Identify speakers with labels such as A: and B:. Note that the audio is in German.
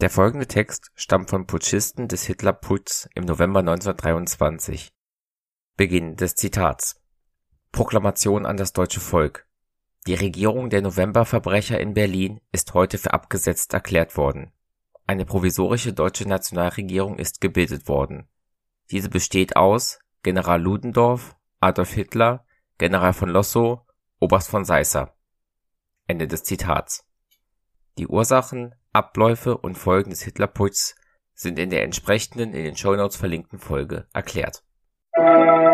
A: Der folgende Text stammt von Putschisten des Hitlerputschs im November 1923. Beginn des Zitats Proklamation an das deutsche Volk Die Regierung der Novemberverbrecher in Berlin ist heute für abgesetzt erklärt worden. Eine provisorische deutsche Nationalregierung ist gebildet worden. Diese besteht aus General Ludendorff, Adolf Hitler, General von Lossow, Oberst von Seisser. Ende des Zitats. Die Ursachen, Abläufe und Folgen des Hitlerputschs sind in der entsprechenden in den Shownotes verlinkten Folge erklärt.
B: Musik